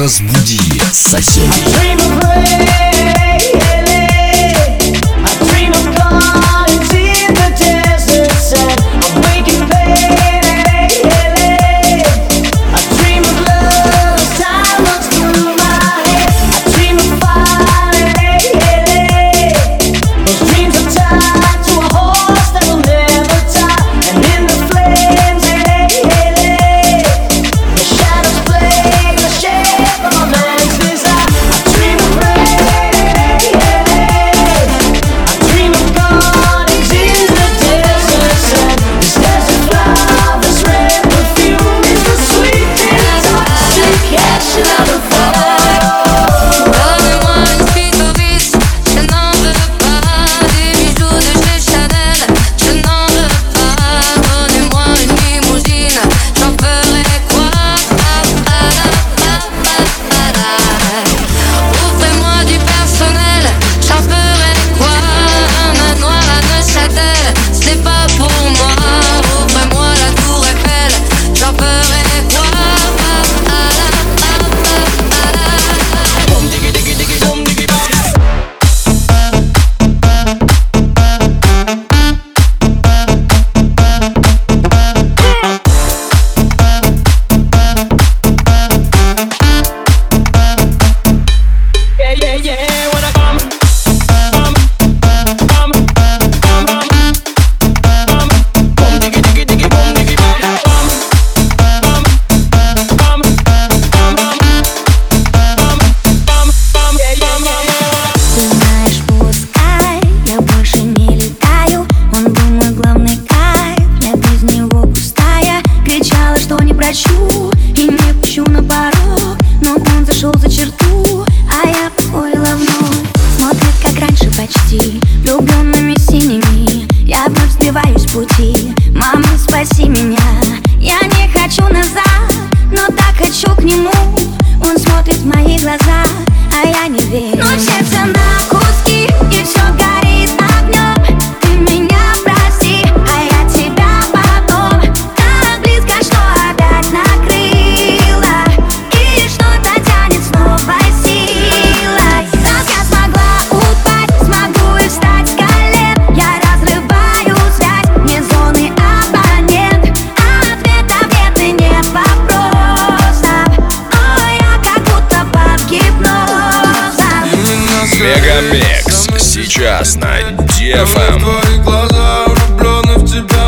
Разбуди соседей. хочу назад, но так хочу к нему. Он смотрит в мои глаза. DFM. Твои глаза влюблены в тебя.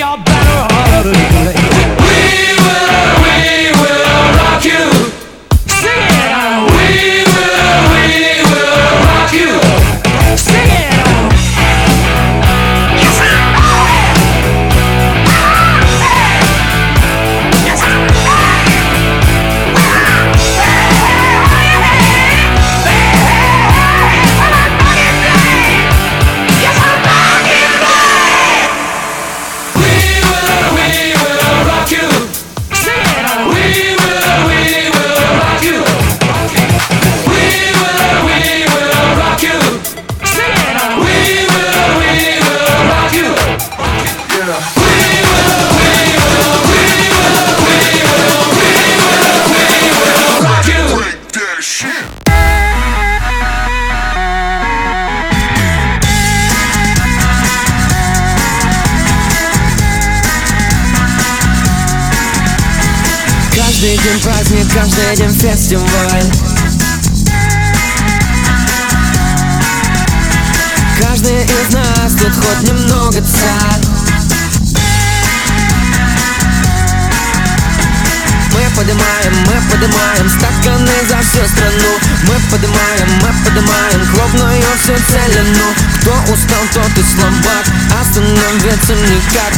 you're better off. Каждый день фестиваль Каждый из нас тут хоть немного царь Мы поднимаем, мы поднимаем стаканы за всю страну. Мы поднимаем, мы поднимаем клубную всю целину. Кто устал, тот и слабак, остановиться никак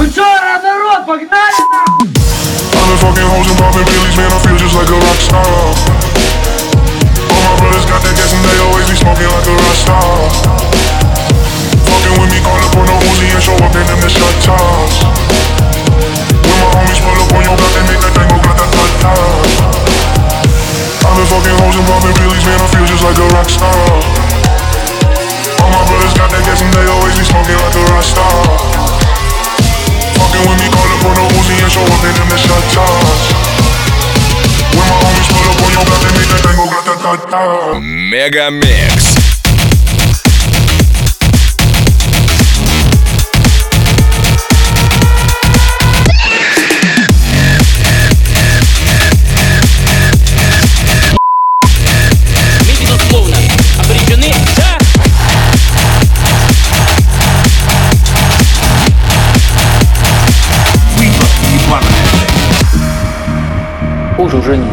I've been fucking hoes and popping pillies, man, I feel just like a rock star. All my brothers got that gas and they always be smoking like a rock star. Fucking with me, call up on the Uzi and show up in them the shot tops. When my homies pull up on your block, they make that thing go grata-ta-ta. I've been fucking hoes and popping pillies, man, I feel just like a rock star. All my brothers got that gas and they always be smoking like a rock star Fucking with me, call up on the Uzi and show up in them the shot tops. When my homies pull up on your block, they make that thing go grata-ta-ta. Мегамикс. Будет.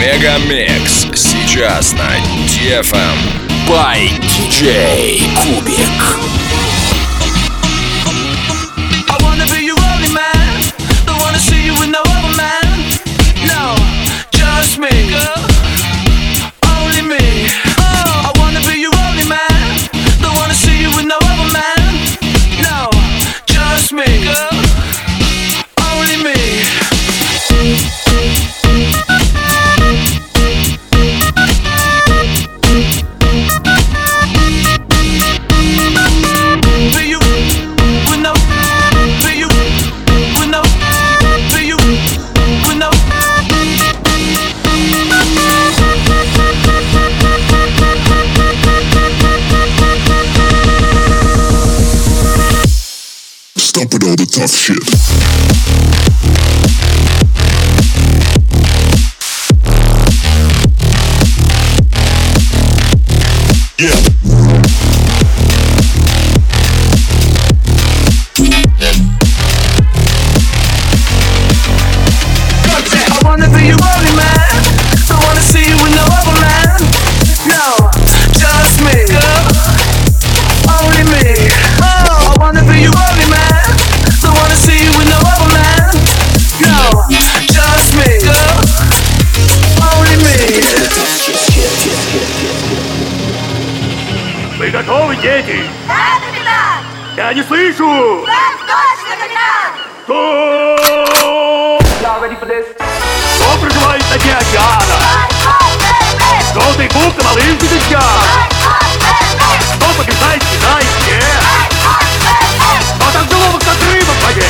Мегамикс. Сейчас на DFM. By DJ Кубик. Tough shit. Yeah. Дети? Да, капитан! Я не слышу! Так точно, капитан! Кто? Кто проживает на дне океана? Желтый бук на малых дождях! Кто побеждает в Китайске? Кто так головок как рыба в воде?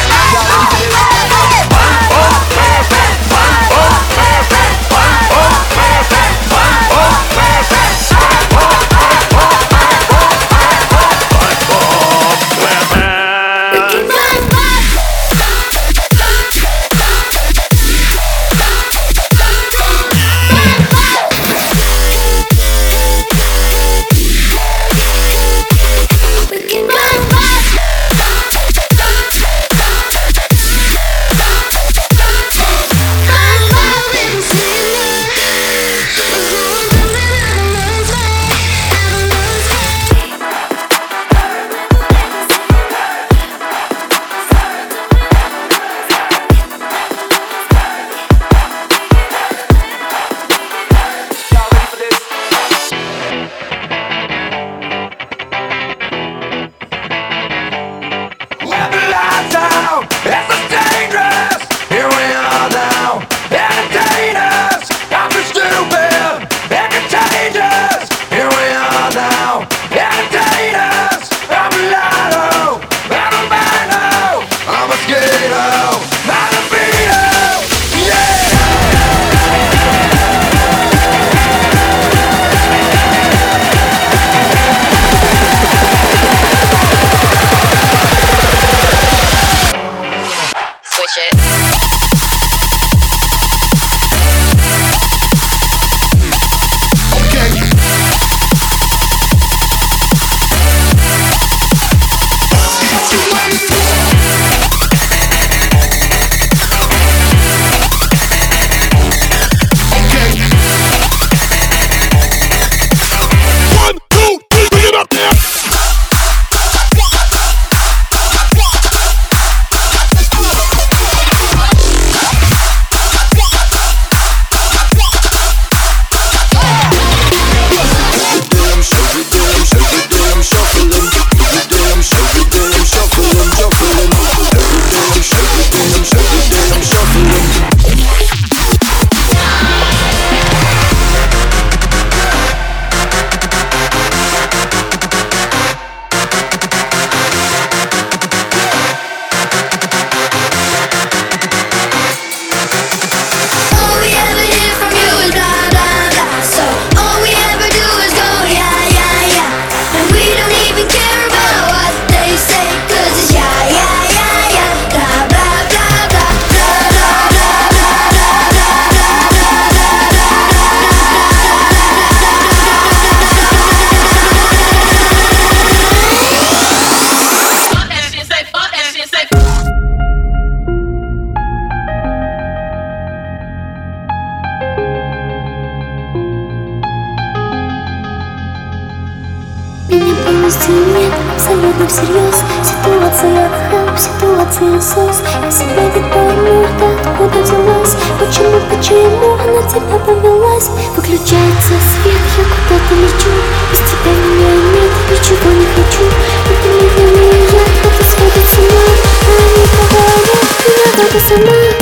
слез Я себя не пойму, ты откуда взялась Почему, почему она тебя повелась? Выключается свет, я куда-то лечу Без тебя меня нет, ничего не хочу. И ты не для меня, это сводит с ума а не говорит, Я буду сама.